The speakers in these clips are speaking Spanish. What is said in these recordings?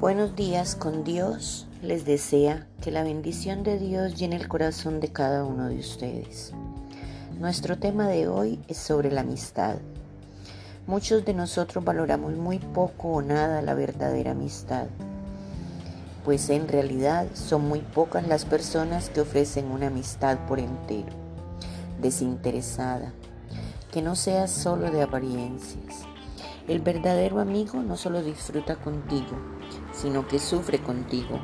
Buenos días con Dios. Les desea que la bendición de Dios llene el corazón de cada uno de ustedes. Nuestro tema de hoy es sobre la amistad. Muchos de nosotros valoramos muy poco o nada la verdadera amistad, pues en realidad son muy pocas las personas que ofrecen una amistad por entero, desinteresada, que no sea solo de apariencias. El verdadero amigo no solo disfruta contigo, sino que sufre contigo.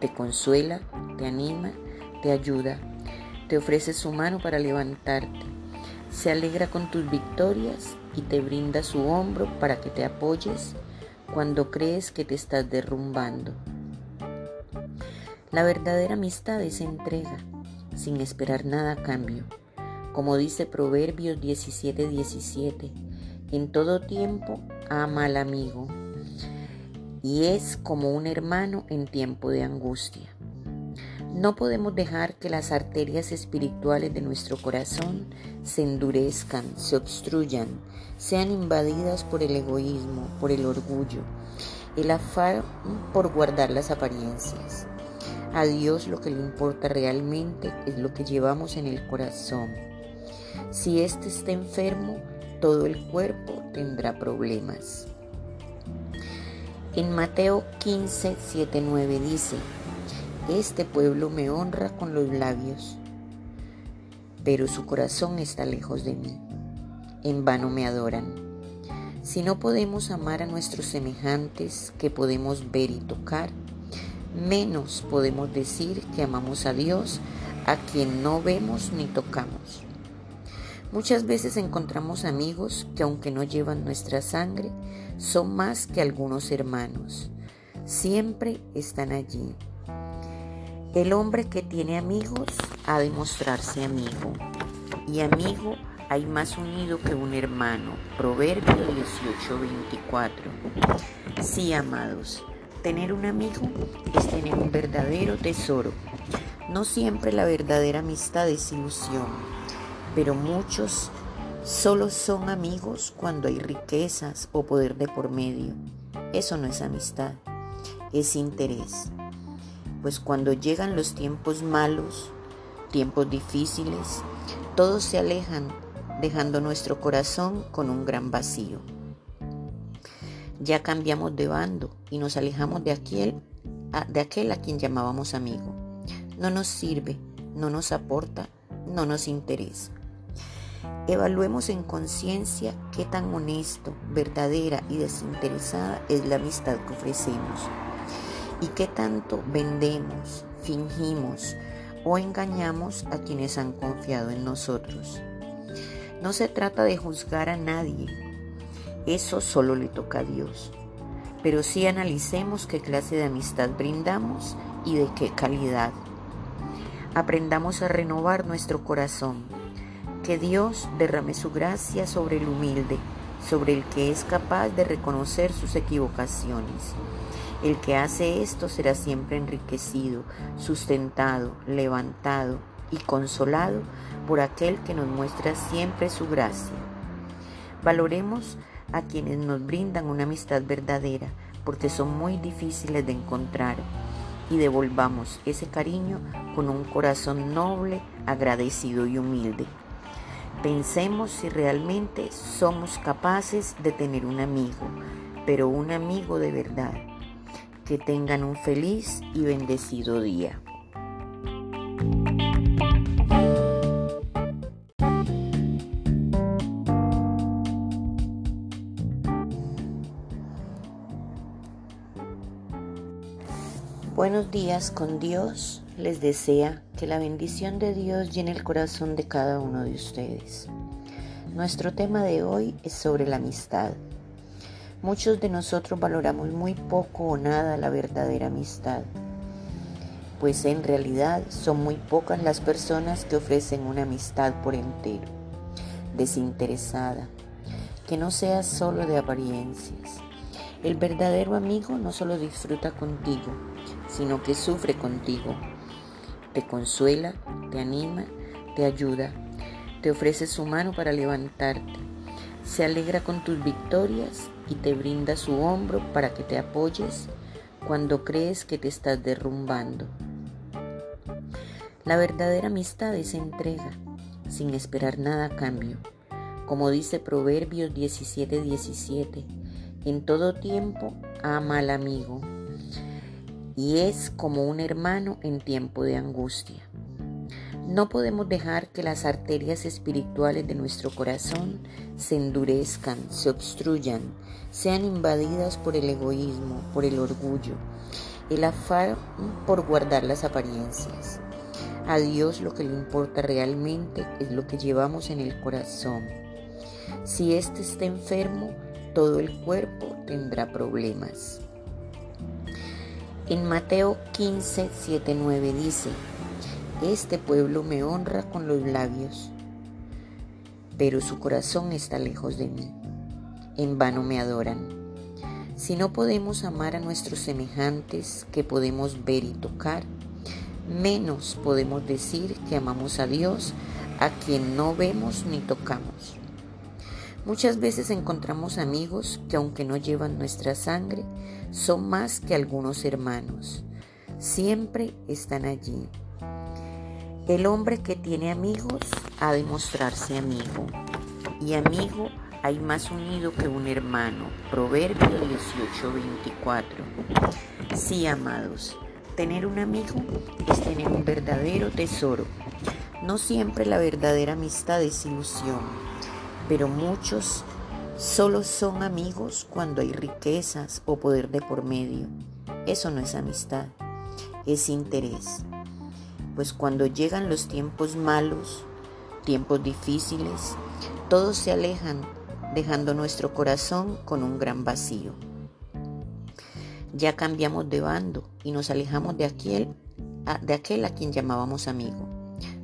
Te consuela, te anima, te ayuda, te ofrece su mano para levantarte, se alegra con tus victorias y te brinda su hombro para que te apoyes cuando crees que te estás derrumbando. La verdadera amistad es entrega, sin esperar nada a cambio. Como dice Proverbios 17:17, 17, en todo tiempo ama al amigo y es como un hermano en tiempo de angustia. No podemos dejar que las arterias espirituales de nuestro corazón se endurezcan, se obstruyan, sean invadidas por el egoísmo, por el orgullo, el afán por guardar las apariencias. A Dios lo que le importa realmente es lo que llevamos en el corazón. Si éste está enfermo, todo el cuerpo tendrá problemas. En Mateo 15, 7, 9 dice, Este pueblo me honra con los labios, pero su corazón está lejos de mí. En vano me adoran. Si no podemos amar a nuestros semejantes que podemos ver y tocar, menos podemos decir que amamos a Dios a quien no vemos ni tocamos. Muchas veces encontramos amigos que aunque no llevan nuestra sangre, son más que algunos hermanos. Siempre están allí. El hombre que tiene amigos ha de mostrarse amigo. Y amigo hay más unido que un hermano. Proverbio 18:24. Sí, amados, tener un amigo es tener un verdadero tesoro. No siempre la verdadera amistad es ilusión pero muchos solo son amigos cuando hay riquezas o poder de por medio. Eso no es amistad, es interés. Pues cuando llegan los tiempos malos, tiempos difíciles, todos se alejan, dejando nuestro corazón con un gran vacío. Ya cambiamos de bando y nos alejamos de aquel, de aquel a quien llamábamos amigo. No nos sirve, no nos aporta, no nos interesa. Evaluemos en conciencia qué tan honesto, verdadera y desinteresada es la amistad que ofrecemos y qué tanto vendemos, fingimos o engañamos a quienes han confiado en nosotros. No se trata de juzgar a nadie, eso solo le toca a Dios, pero sí analicemos qué clase de amistad brindamos y de qué calidad. Aprendamos a renovar nuestro corazón que Dios derrame su gracia sobre el humilde, sobre el que es capaz de reconocer sus equivocaciones. El que hace esto será siempre enriquecido, sustentado, levantado y consolado por aquel que nos muestra siempre su gracia. Valoremos a quienes nos brindan una amistad verdadera, porque son muy difíciles de encontrar, y devolvamos ese cariño con un corazón noble, agradecido y humilde. Pensemos si realmente somos capaces de tener un amigo, pero un amigo de verdad. Que tengan un feliz y bendecido día. Buenos días con Dios les desea que la bendición de Dios llene el corazón de cada uno de ustedes. Nuestro tema de hoy es sobre la amistad. Muchos de nosotros valoramos muy poco o nada la verdadera amistad, pues en realidad son muy pocas las personas que ofrecen una amistad por entero, desinteresada, que no sea solo de apariencias. El verdadero amigo no solo disfruta contigo, sino que sufre contigo te consuela, te anima, te ayuda, te ofrece su mano para levantarte, se alegra con tus victorias y te brinda su hombro para que te apoyes cuando crees que te estás derrumbando. La verdadera amistad es entrega, sin esperar nada a cambio. Como dice Proverbios 17:17, 17, en todo tiempo ama al amigo y es como un hermano en tiempo de angustia. No podemos dejar que las arterias espirituales de nuestro corazón se endurezcan, se obstruyan, sean invadidas por el egoísmo, por el orgullo, el afán por guardar las apariencias. A Dios lo que le importa realmente es lo que llevamos en el corazón. Si éste está enfermo, todo el cuerpo tendrá problemas. En Mateo 15, 7, 9 dice, Este pueblo me honra con los labios, pero su corazón está lejos de mí. En vano me adoran. Si no podemos amar a nuestros semejantes que podemos ver y tocar, menos podemos decir que amamos a Dios a quien no vemos ni tocamos. Muchas veces encontramos amigos que aunque no llevan nuestra sangre, son más que algunos hermanos. Siempre están allí. El hombre que tiene amigos ha de mostrarse amigo. Y amigo hay más unido que un hermano. Proverbio 18:24. Sí, amados, tener un amigo es tener un verdadero tesoro. No siempre la verdadera amistad es ilusión pero muchos solo son amigos cuando hay riquezas o poder de por medio. Eso no es amistad, es interés. Pues cuando llegan los tiempos malos, tiempos difíciles, todos se alejan, dejando nuestro corazón con un gran vacío. Ya cambiamos de bando y nos alejamos de aquel, de aquel a quien llamábamos amigo.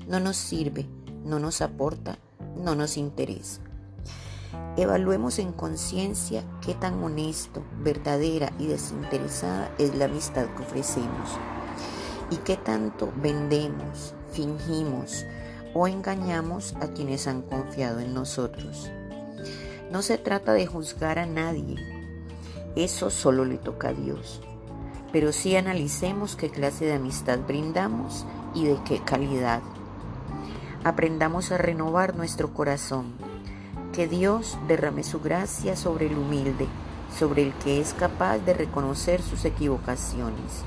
No nos sirve, no nos aporta, no nos interesa. Evaluemos en conciencia qué tan honesto, verdadera y desinteresada es la amistad que ofrecemos y qué tanto vendemos, fingimos o engañamos a quienes han confiado en nosotros. No se trata de juzgar a nadie, eso solo le toca a Dios, pero sí analicemos qué clase de amistad brindamos y de qué calidad. Aprendamos a renovar nuestro corazón que Dios derrame su gracia sobre el humilde, sobre el que es capaz de reconocer sus equivocaciones.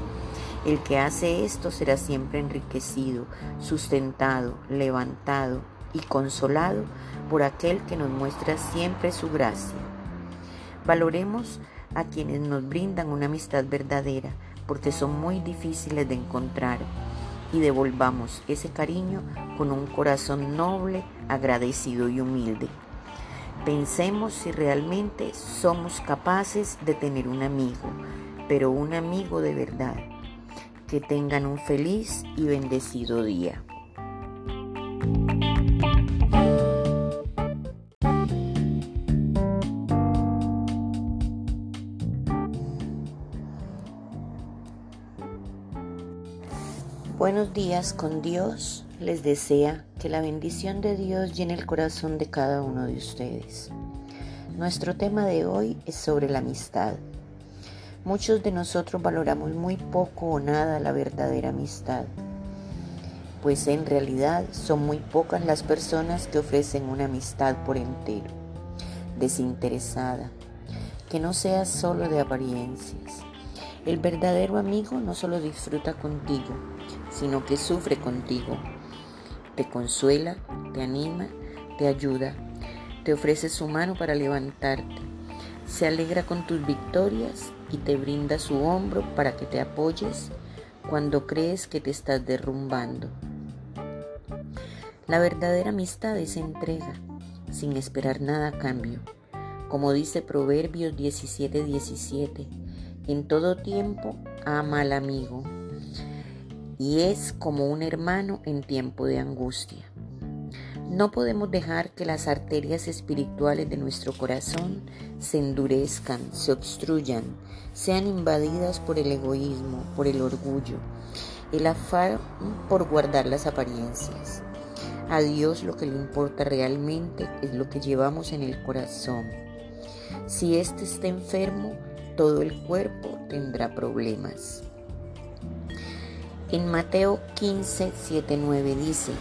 El que hace esto será siempre enriquecido, sustentado, levantado y consolado por aquel que nos muestra siempre su gracia. Valoremos a quienes nos brindan una amistad verdadera, porque son muy difíciles de encontrar, y devolvamos ese cariño con un corazón noble, agradecido y humilde. Pensemos si realmente somos capaces de tener un amigo, pero un amigo de verdad. Que tengan un feliz y bendecido día. Buenos días con Dios les desea que la bendición de Dios llene el corazón de cada uno de ustedes. Nuestro tema de hoy es sobre la amistad. Muchos de nosotros valoramos muy poco o nada la verdadera amistad, pues en realidad son muy pocas las personas que ofrecen una amistad por entero, desinteresada, que no sea solo de apariencias. El verdadero amigo no solo disfruta contigo, sino que sufre contigo te consuela, te anima, te ayuda, te ofrece su mano para levantarte, se alegra con tus victorias y te brinda su hombro para que te apoyes cuando crees que te estás derrumbando. La verdadera amistad es entrega, sin esperar nada a cambio. Como dice Proverbios 17:17, 17, en todo tiempo ama al amigo y es como un hermano en tiempo de angustia. No podemos dejar que las arterias espirituales de nuestro corazón se endurezcan, se obstruyan, sean invadidas por el egoísmo, por el orgullo, el afán por guardar las apariencias. A Dios lo que le importa realmente es lo que llevamos en el corazón. Si éste está enfermo, todo el cuerpo tendrá problemas. En Mateo 15, 7, 9 dice,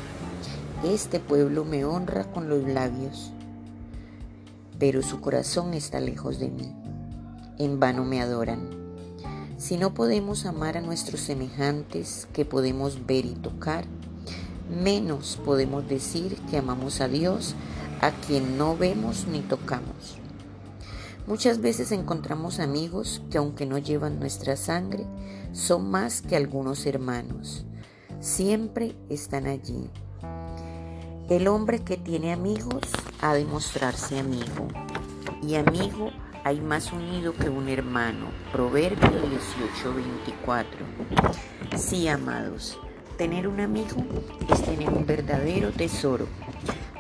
Este pueblo me honra con los labios, pero su corazón está lejos de mí. En vano me adoran. Si no podemos amar a nuestros semejantes que podemos ver y tocar, menos podemos decir que amamos a Dios a quien no vemos ni tocamos. Muchas veces encontramos amigos que aunque no llevan nuestra sangre, son más que algunos hermanos. Siempre están allí. El hombre que tiene amigos ha de mostrarse amigo. Y amigo hay más unido que un hermano. Proverbio 18:24. Sí, amados, tener un amigo es tener un verdadero tesoro.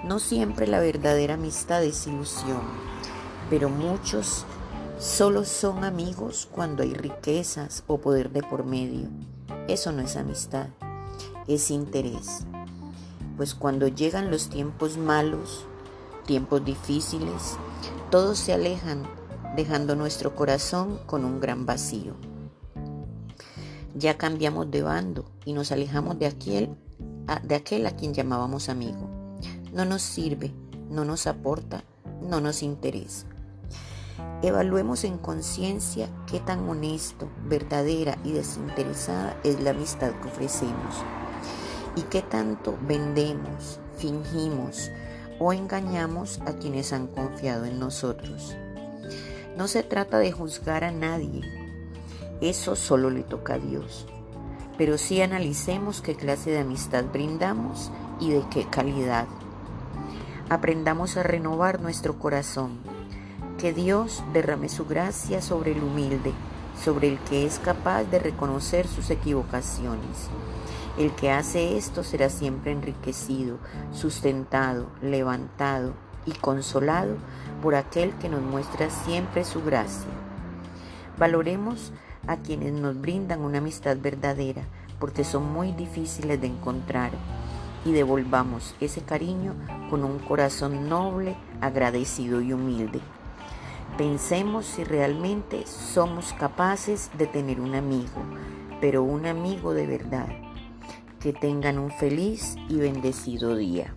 No siempre la verdadera amistad es ilusión, pero muchos solo son amigos cuando hay riquezas o poder de por medio. Eso no es amistad, es interés. Pues cuando llegan los tiempos malos, tiempos difíciles, todos se alejan dejando nuestro corazón con un gran vacío. Ya cambiamos de bando y nos alejamos de aquel, de aquel a quien llamábamos amigo. No nos sirve, no nos aporta, no nos interesa. Evaluemos en conciencia qué tan honesto, verdadera y desinteresada es la amistad que ofrecemos y qué tanto vendemos, fingimos o engañamos a quienes han confiado en nosotros. No se trata de juzgar a nadie, eso solo le toca a Dios, pero sí analicemos qué clase de amistad brindamos y de qué calidad. Aprendamos a renovar nuestro corazón, que Dios derrame su gracia sobre el humilde, sobre el que es capaz de reconocer sus equivocaciones. El que hace esto será siempre enriquecido, sustentado, levantado y consolado por aquel que nos muestra siempre su gracia. Valoremos a quienes nos brindan una amistad verdadera, porque son muy difíciles de encontrar, y devolvamos ese cariño con un corazón noble, agradecido y humilde. Pensemos si realmente somos capaces de tener un amigo, pero un amigo de verdad. Que tengan un feliz y bendecido día.